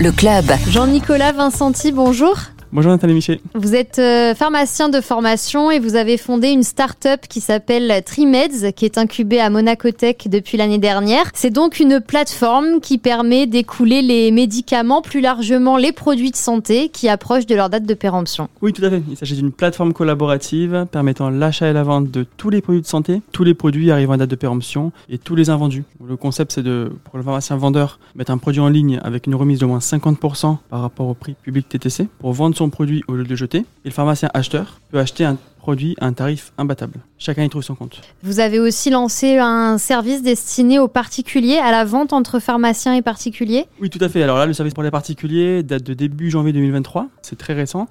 Le club. Jean-Nicolas Vincenti, bonjour. Bonjour Nathalie Miché. Vous êtes euh, pharmacien de formation et vous avez fondé une start-up qui s'appelle Trimeds, qui est incubée à Monaco Tech depuis l'année dernière. C'est donc une plateforme qui permet d'écouler les médicaments, plus largement les produits de santé qui approchent de leur date de péremption. Oui, tout à fait. Il s'agit d'une plateforme collaborative permettant l'achat et la vente de tous les produits de santé, tous les produits arrivant à date de péremption et tous les invendus. Le concept, c'est de, pour le pharmacien vendeur, mettre un produit en ligne avec une remise de moins 50% par rapport au prix public TTC pour vendre son produit au lieu de le jeter. Et le pharmacien acheteur peut acheter un produit à un tarif imbattable. Chacun y trouve son compte. Vous avez aussi lancé un service destiné aux particuliers, à la vente entre pharmaciens et particuliers? Oui, tout à fait. Alors là, le service pour les particuliers date de début janvier 2023. C'est très récent.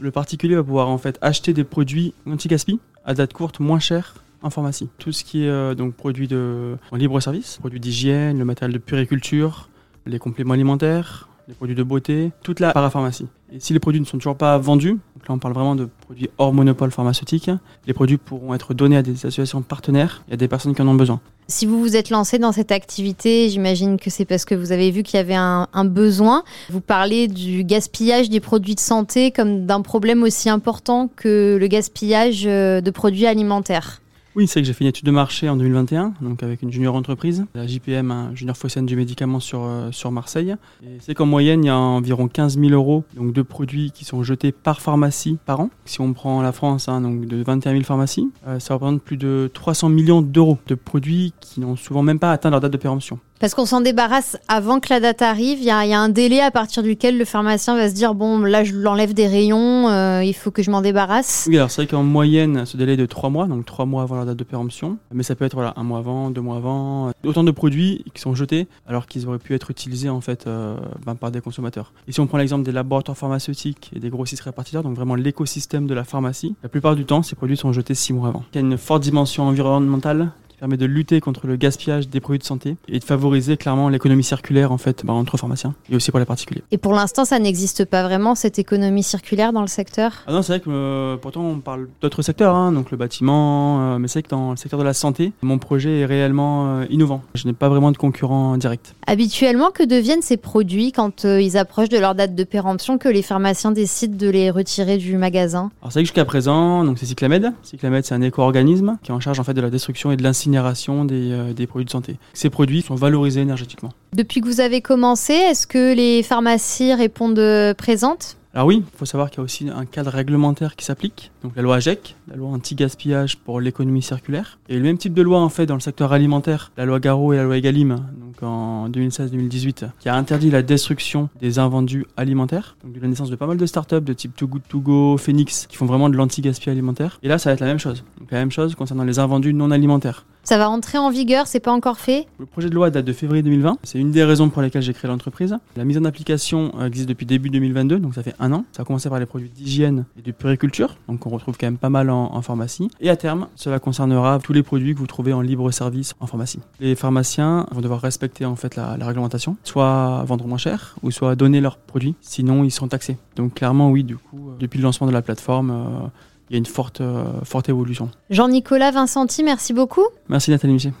Le particulier va pouvoir en fait acheter des produits anti-gaspi à date courte moins cher en pharmacie. Tout ce qui est euh, donc produits de, en libre service, produits d'hygiène, le matériel de puriculture, les compléments alimentaires, les produits de beauté, toute la parapharmacie. Et si les produits ne sont toujours pas vendus, donc là on parle vraiment de produits hors monopole pharmaceutique, les produits pourront être donnés à des associations partenaires et à des personnes qui en ont besoin. Si vous vous êtes lancé dans cette activité, j'imagine que c'est parce que vous avez vu qu'il y avait un, besoin. Vous parlez du gaspillage des produits de santé comme d'un problème aussi important que le gaspillage euh, de produits alimentaires. Oui, c'est que j'ai fait une étude de marché en 2021, donc avec une junior entreprise, la JPM, un junior Fossienne du médicament sur, euh, sur Marseille. Et c'est qu'en moyenne, il y a environ 15 000 euros donc, de produits qui sont jetés par pharmacie par an. Si on prend la France, hein, donc de 21 000 pharmacies, euh, ça représente plus de 300 millions d'euros de produits qui n'ont souvent même pas atteint leur date de péremption. Parce qu'on s'en débarrasse avant que la date arrive. Il y, a un délai à partir duquel le pharmacien va se dire bon, là, je l'enlève des rayons, euh, il faut que je m'en débarrasse. Oui, alors c'est vrai qu'en moyenne, ce délai est de 3 mois, donc 3 mois avant la date de péremption. Mais ça peut être un mois avant, deux mois avant. Autant de produits qui sont jetés alors qu'ils auraient pu être utilisés en fait euh, ben, par des consommateurs. Et si on prend l'exemple des laboratoires pharmaceutiques et des grossistes répartiteurs, donc vraiment l'écosystème de la pharmacie, la plupart du temps, ces produits sont jetés 6 mois avant. Il y a une forte dimension environnementale qui permet de lutter contre le gaspillage des produits de santé et de favoriser clairement l'économie circulaire en fait bah, entre pharmaciens et aussi pour les particuliers. Et pour l'instant, ça n'existe pas vraiment cette économie circulaire dans le secteur? Ah non, c'est vrai que euh, pourtant on parle d'autres secteurs, hein, donc le bâtiment, euh, mais c'est vrai que dans le secteur de la santé, mon projet est réellement euh, innovant. Je n'ai pas vraiment de concurrent direct. Habituellement, que deviennent ces produits quand ils approchent de leur date de péremption que les pharmaciens décident de les retirer du magasin? Alors c'est vrai que jusqu'à présent, donc c'est Cyclamed. Cyclamed, c'est un éco-organisme qui est en charge en fait de la destruction et de l'incinération des, euh, des, produits de santé. Ces produits sont valorisés énergétiquement. Depuis que vous avez commencé, est-ce que les pharmacies répondent euh, présentes? Alors oui, il faut savoir qu'il y a aussi un cadre réglementaire qui s'applique, donc la loi AGEC, la loi anti-gaspillage pour l'économie circulaire. Et le même type de loi en fait dans le secteur alimentaire, la loi Garot et la loi Egalim, donc en 2016-2018, qui a interdit la destruction des invendus alimentaires, donc de la naissance de pas mal de startups de type Too Good To Go, Phoenix, qui font vraiment de l'anti-gaspillage alimentaire. Et là, ça va être la même chose. Donc la même chose concernant les invendus non alimentaires. Ça va entrer en vigueur, c'est pas encore fait Le projet de loi date de février 2020. C'est une des raisons pour lesquelles j'ai créé l'entreprise. La mise en application existe depuis début 2022, donc ça fait un an. Ça a commencé par les produits d'hygiène et de puriculture, donc on retrouve quand même pas mal en, pharmacie. Et à terme, cela concernera tous les produits que vous trouvez en libre service en pharmacie. Les pharmaciens vont devoir respecter en fait la, réglementation, soit vendre moins cher, ou soit donner leurs produits, sinon ils sont taxés. Donc clairement, oui, du coup, depuis le lancement de la plateforme, euh, il y a une forte, euh, forte évolution. Jean-Nicolas Vincenti, merci beaucoup. Merci Nathalie Miché.